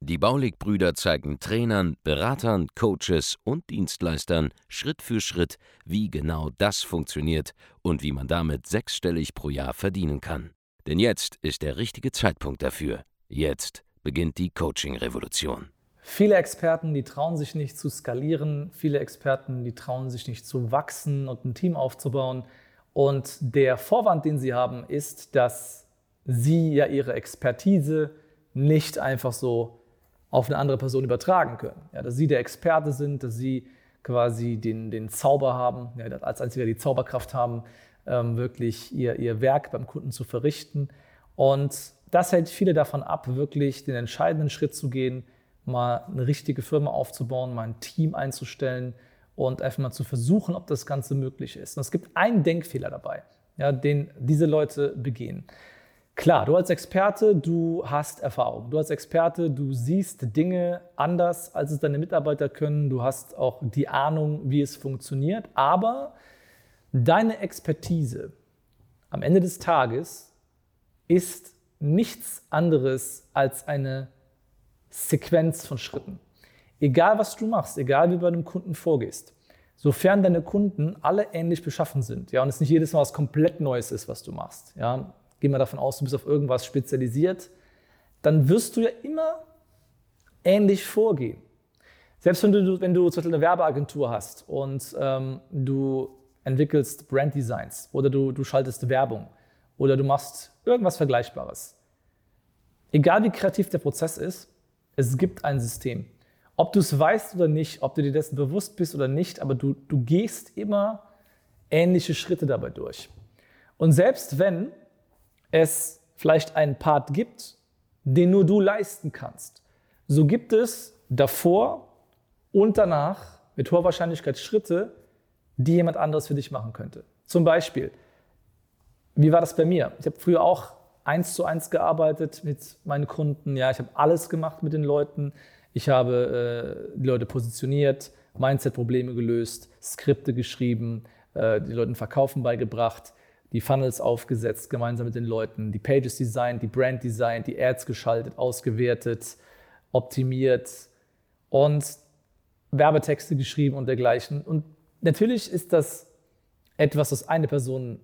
Die Baulig-Brüder zeigen Trainern, Beratern, Coaches und Dienstleistern Schritt für Schritt, wie genau das funktioniert und wie man damit sechsstellig pro Jahr verdienen kann. Denn jetzt ist der richtige Zeitpunkt dafür. Jetzt beginnt die Coaching-Revolution. Viele Experten, die trauen sich nicht zu skalieren, viele Experten, die trauen sich nicht zu wachsen und ein Team aufzubauen. Und der Vorwand, den sie haben, ist, dass sie ja ihre Expertise nicht einfach so auf eine andere Person übertragen können. Ja, dass sie der Experte sind, dass sie quasi den, den Zauber haben, ja, als einziger die Zauberkraft haben, ähm, wirklich ihr, ihr Werk beim Kunden zu verrichten. Und das hält viele davon ab, wirklich den entscheidenden Schritt zu gehen, mal eine richtige Firma aufzubauen, mal ein Team einzustellen und einfach mal zu versuchen, ob das Ganze möglich ist. Und es gibt einen Denkfehler dabei, ja, den diese Leute begehen. Klar, du als Experte, du hast Erfahrung. Du als Experte, du siehst Dinge anders, als es deine Mitarbeiter können. Du hast auch die Ahnung, wie es funktioniert. Aber deine Expertise am Ende des Tages ist nichts anderes als eine Sequenz von Schritten. Egal, was du machst, egal wie du bei einem Kunden vorgehst, sofern deine Kunden alle ähnlich beschaffen sind, ja, und es nicht jedes Mal was komplett Neues ist, was du machst, ja, gehen wir davon aus, du bist auf irgendwas spezialisiert, dann wirst du ja immer ähnlich vorgehen. Selbst wenn du, wenn du zum Beispiel eine Werbeagentur hast und ähm, du entwickelst Branddesigns oder du, du schaltest Werbung oder du machst irgendwas Vergleichbares. Egal wie kreativ der Prozess ist, es gibt ein System. Ob du es weißt oder nicht, ob du dir dessen bewusst bist oder nicht, aber du, du gehst immer ähnliche Schritte dabei durch. Und selbst wenn es vielleicht einen Part gibt, den nur du leisten kannst, so gibt es davor und danach mit hoher Wahrscheinlichkeit Schritte, die jemand anderes für dich machen könnte. Zum Beispiel, wie war das bei mir? Ich habe früher auch eins zu eins gearbeitet mit meinen Kunden. Ja, ich habe alles gemacht mit den Leuten. Ich habe äh, die Leute positioniert, Mindset-Probleme gelöst, Skripte geschrieben, äh, die Leuten Verkaufen beigebracht die Funnels aufgesetzt, gemeinsam mit den Leuten, die Pages designt, die Brand designt, die Ads geschaltet, ausgewertet, optimiert und Werbetexte geschrieben und dergleichen. Und natürlich ist das etwas, was eine Person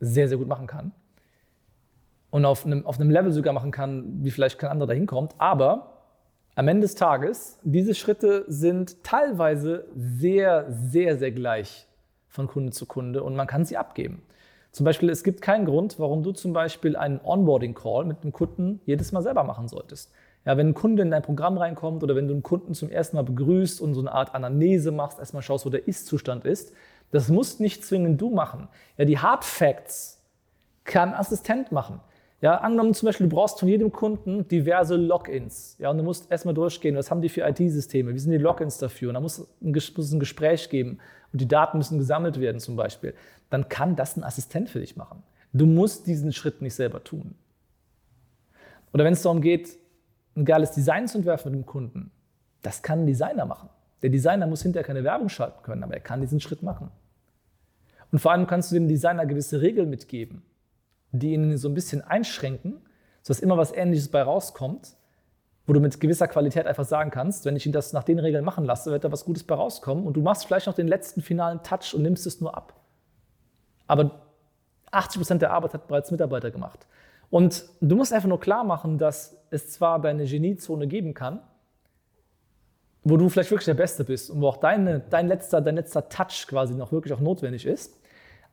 sehr, sehr gut machen kann und auf einem, auf einem Level sogar machen kann, wie vielleicht kein anderer dahin kommt. Aber am Ende des Tages, diese Schritte sind teilweise sehr, sehr, sehr gleich von Kunde zu Kunde und man kann sie abgeben. Zum Beispiel, es gibt keinen Grund, warum du zum Beispiel einen Onboarding-Call mit einem Kunden jedes Mal selber machen solltest. Ja, wenn ein Kunde in dein Programm reinkommt oder wenn du einen Kunden zum ersten Mal begrüßt und so eine Art Anamnese machst, erstmal schaust, wo der Ist-Zustand ist, das musst nicht zwingend du machen. Ja, die Hard Facts kann Assistent machen. Ja, angenommen zum Beispiel, du brauchst von jedem Kunden diverse Logins. Ja, und du musst erstmal durchgehen, was haben die für IT-Systeme, wie sind die Logins dafür? Und da muss, es ein Gespräch geben und die Daten müssen gesammelt werden zum Beispiel. Dann kann das ein Assistent für dich machen. Du musst diesen Schritt nicht selber tun. Oder wenn es darum geht, ein geiles Design zu entwerfen mit dem Kunden, das kann ein Designer machen. Der Designer muss hinterher keine Werbung schalten können, aber er kann diesen Schritt machen. Und vor allem kannst du dem Designer gewisse Regeln mitgeben die ihn so ein bisschen einschränken, sodass immer was Ähnliches bei rauskommt, wo du mit gewisser Qualität einfach sagen kannst, wenn ich ihn das nach den Regeln machen lasse, wird da was Gutes bei rauskommen und du machst vielleicht noch den letzten finalen Touch und nimmst es nur ab. Aber 80 Prozent der Arbeit hat bereits Mitarbeiter gemacht. Und du musst einfach nur klar machen, dass es zwar deine Geniezone geben kann, wo du vielleicht wirklich der Beste bist und wo auch deine, dein, letzter, dein letzter Touch quasi noch wirklich auch notwendig ist,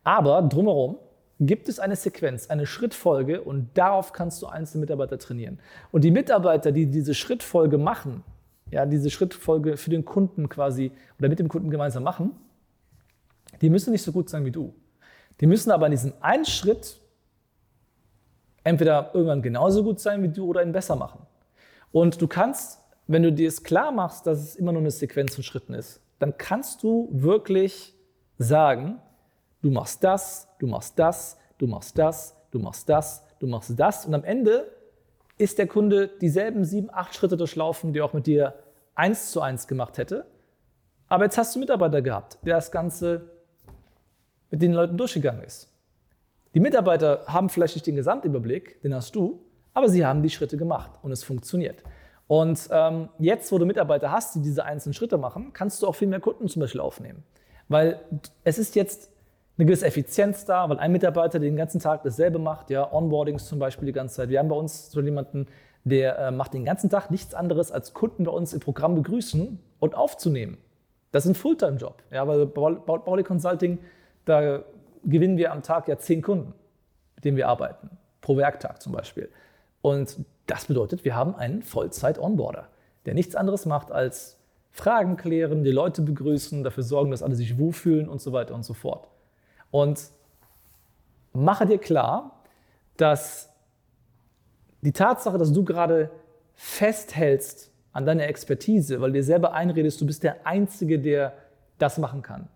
aber drumherum gibt es eine Sequenz, eine Schrittfolge und darauf kannst du einzelne Mitarbeiter trainieren. Und die Mitarbeiter, die diese Schrittfolge machen, ja, diese Schrittfolge für den Kunden quasi oder mit dem Kunden gemeinsam machen, die müssen nicht so gut sein wie du. Die müssen aber in diesem einen Schritt entweder irgendwann genauso gut sein wie du oder ihn besser machen. Und du kannst, wenn du dir es klar machst, dass es immer nur eine Sequenz von Schritten ist, dann kannst du wirklich sagen, du machst das, du machst das, du machst das, du machst das, du machst das. Und am Ende ist der Kunde dieselben sieben, acht Schritte durchlaufen, die er auch mit dir eins zu eins gemacht hätte. Aber jetzt hast du einen Mitarbeiter gehabt, der das Ganze mit den Leuten durchgegangen ist. Die Mitarbeiter haben vielleicht nicht den Gesamtüberblick, den hast du, aber sie haben die Schritte gemacht und es funktioniert. Und ähm, jetzt, wo du Mitarbeiter hast, die diese einzelnen Schritte machen, kannst du auch viel mehr Kunden zum Beispiel aufnehmen. Weil es ist jetzt eine gewisse Effizienz da, weil ein Mitarbeiter den ganzen Tag dasselbe macht, ja, Onboardings zum Beispiel die ganze Zeit. Wir haben bei uns so jemanden, der äh, macht den ganzen Tag nichts anderes, als Kunden bei uns im Programm begrüßen und aufzunehmen. Das ist ein Fulltime-Job, ja, weil Bauli Consulting, da gewinnen wir am Tag ja zehn Kunden, mit denen wir arbeiten, pro Werktag zum Beispiel. Und das bedeutet, wir haben einen Vollzeit-Onboarder, der nichts anderes macht als Fragen klären, die Leute begrüßen, dafür sorgen, dass alle sich wohlfühlen und so weiter und so fort. Und mache dir klar, dass die Tatsache, dass du gerade festhältst an deiner Expertise, weil du dir selber einredest, du bist der Einzige, der das machen kann,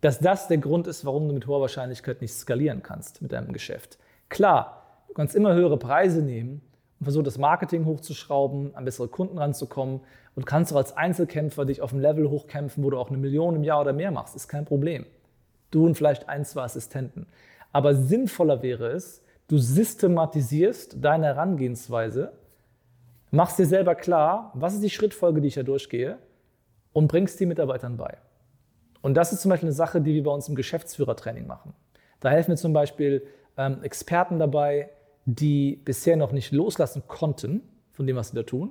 dass das der Grund ist, warum du mit hoher Wahrscheinlichkeit nicht skalieren kannst mit deinem Geschäft. Klar, du kannst immer höhere Preise nehmen und versuchen, das Marketing hochzuschrauben, an bessere Kunden ranzukommen und kannst auch als Einzelkämpfer dich auf ein Level hochkämpfen, wo du auch eine Million im Jahr oder mehr machst, ist kein Problem. Du und vielleicht ein, zwei Assistenten. Aber sinnvoller wäre es, du systematisierst deine Herangehensweise, machst dir selber klar, was ist die Schrittfolge, die ich da durchgehe und bringst die Mitarbeitern bei. Und das ist zum Beispiel eine Sache, die wir bei uns im Geschäftsführertraining machen. Da helfen wir zum Beispiel ähm, Experten dabei, die bisher noch nicht loslassen konnten von dem, was sie da tun,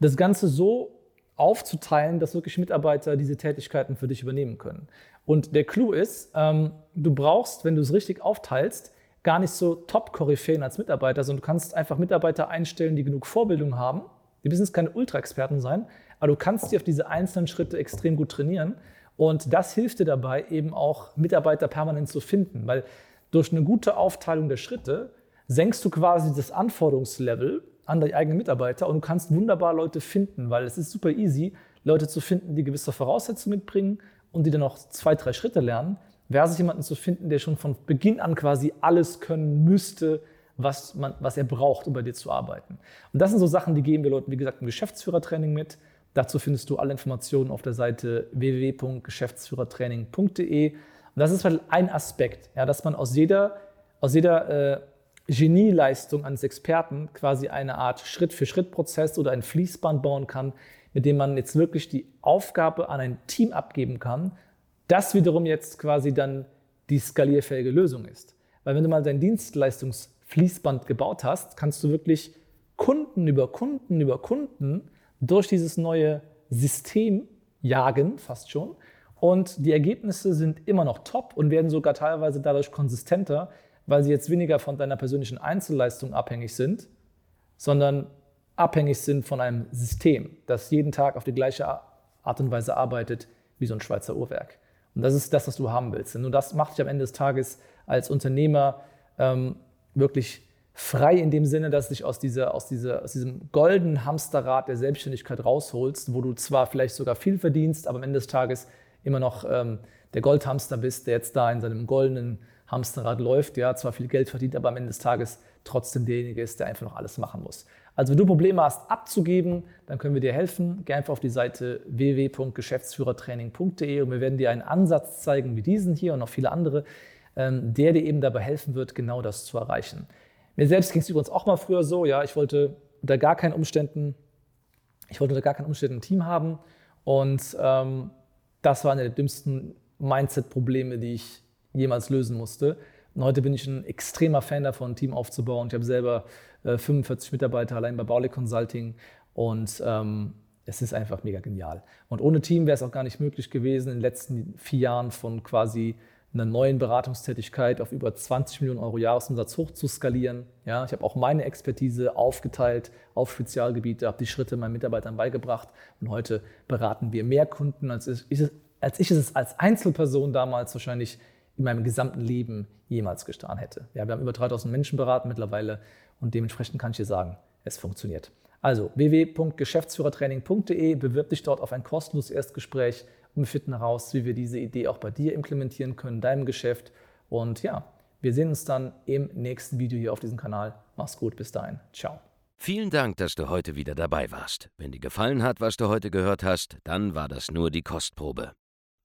das Ganze so aufzuteilen, dass wirklich Mitarbeiter diese Tätigkeiten für dich übernehmen können. Und der Clou ist, ähm, du brauchst, wenn du es richtig aufteilst, gar nicht so Top-Koryphäen als Mitarbeiter, sondern du kannst einfach Mitarbeiter einstellen, die genug Vorbildung haben. Die müssen jetzt keine Ultra-Experten sein, aber du kannst die auf diese einzelnen Schritte extrem gut trainieren. Und das hilft dir dabei, eben auch Mitarbeiter permanent zu finden, weil durch eine gute Aufteilung der Schritte senkst du quasi das Anforderungslevel an deine eigenen Mitarbeiter und du kannst wunderbar Leute finden, weil es ist super easy, Leute zu finden, die gewisse Voraussetzungen mitbringen und die dann noch zwei, drei Schritte lernen, versus jemanden zu finden, der schon von Beginn an quasi alles können müsste, was, man, was er braucht, um bei dir zu arbeiten. Und das sind so Sachen, die geben wir Leuten, wie gesagt, im Geschäftsführertraining mit. Dazu findest du alle Informationen auf der Seite www.geschäftsführertraining.de. Und das ist halt ein Aspekt, ja, dass man aus jeder, aus jeder äh, Genieleistung eines Experten quasi eine Art Schritt-für-Schritt-Prozess oder ein Fließband bauen kann, mit dem man jetzt wirklich die Aufgabe an ein Team abgeben kann, das wiederum jetzt quasi dann die skalierfähige Lösung ist. Weil wenn du mal dein Dienstleistungsfließband gebaut hast, kannst du wirklich Kunden über Kunden über Kunden durch dieses neue System jagen, fast schon. Und die Ergebnisse sind immer noch top und werden sogar teilweise dadurch konsistenter, weil sie jetzt weniger von deiner persönlichen Einzelleistung abhängig sind, sondern abhängig sind von einem System, das jeden Tag auf die gleiche Art und Weise arbeitet wie so ein Schweizer Uhrwerk. Und das ist das, was du haben willst. Und das macht dich am Ende des Tages als Unternehmer ähm, wirklich frei in dem Sinne, dass du dich aus, dieser, aus, dieser, aus diesem goldenen Hamsterrad der Selbstständigkeit rausholst, wo du zwar vielleicht sogar viel verdienst, aber am Ende des Tages immer noch ähm, der Goldhamster bist, der jetzt da in seinem goldenen Hamsterrad läuft, ja, zwar viel Geld verdient, aber am Ende des Tages trotzdem derjenige ist, der einfach noch alles machen muss. Also wenn du Probleme hast abzugeben, dann können wir dir helfen. Geh einfach auf die Seite www.geschäftsführertraining.de und wir werden dir einen Ansatz zeigen wie diesen hier und noch viele andere, ähm, der dir eben dabei helfen wird, genau das zu erreichen. Mir selbst ging es übrigens auch mal früher so, ja, ich wollte unter gar keinen Umständen, ich wollte unter gar keinen Umständen ein Team haben und ähm, das war eine der dümmsten Mindset-Probleme, die ich jemals lösen musste. Und heute bin ich ein extremer Fan davon, ein Team aufzubauen. Ich habe selber äh, 45 Mitarbeiter allein bei Bauli Consulting und ähm, es ist einfach mega genial. Und ohne Team wäre es auch gar nicht möglich gewesen, in den letzten vier Jahren von quasi einer neuen Beratungstätigkeit auf über 20 Millionen Euro Jahresumsatz hoch zu skalieren. Ja, ich habe auch meine Expertise aufgeteilt auf Spezialgebiete, habe die Schritte meinen Mitarbeitern beigebracht und heute beraten wir mehr Kunden, als ich, als ich es als Einzelperson damals wahrscheinlich in meinem gesamten Leben jemals getan hätte. Ja, wir haben über 3000 Menschen beraten mittlerweile und dementsprechend kann ich dir sagen, es funktioniert. Also www.geschäftsführertraining.de, bewirb dich dort auf ein kostenloses Erstgespräch und wir finden heraus, wie wir diese Idee auch bei dir implementieren können, in deinem Geschäft. Und ja, wir sehen uns dann im nächsten Video hier auf diesem Kanal. Mach's gut, bis dahin. Ciao. Vielen Dank, dass du heute wieder dabei warst. Wenn dir gefallen hat, was du heute gehört hast, dann war das nur die Kostprobe.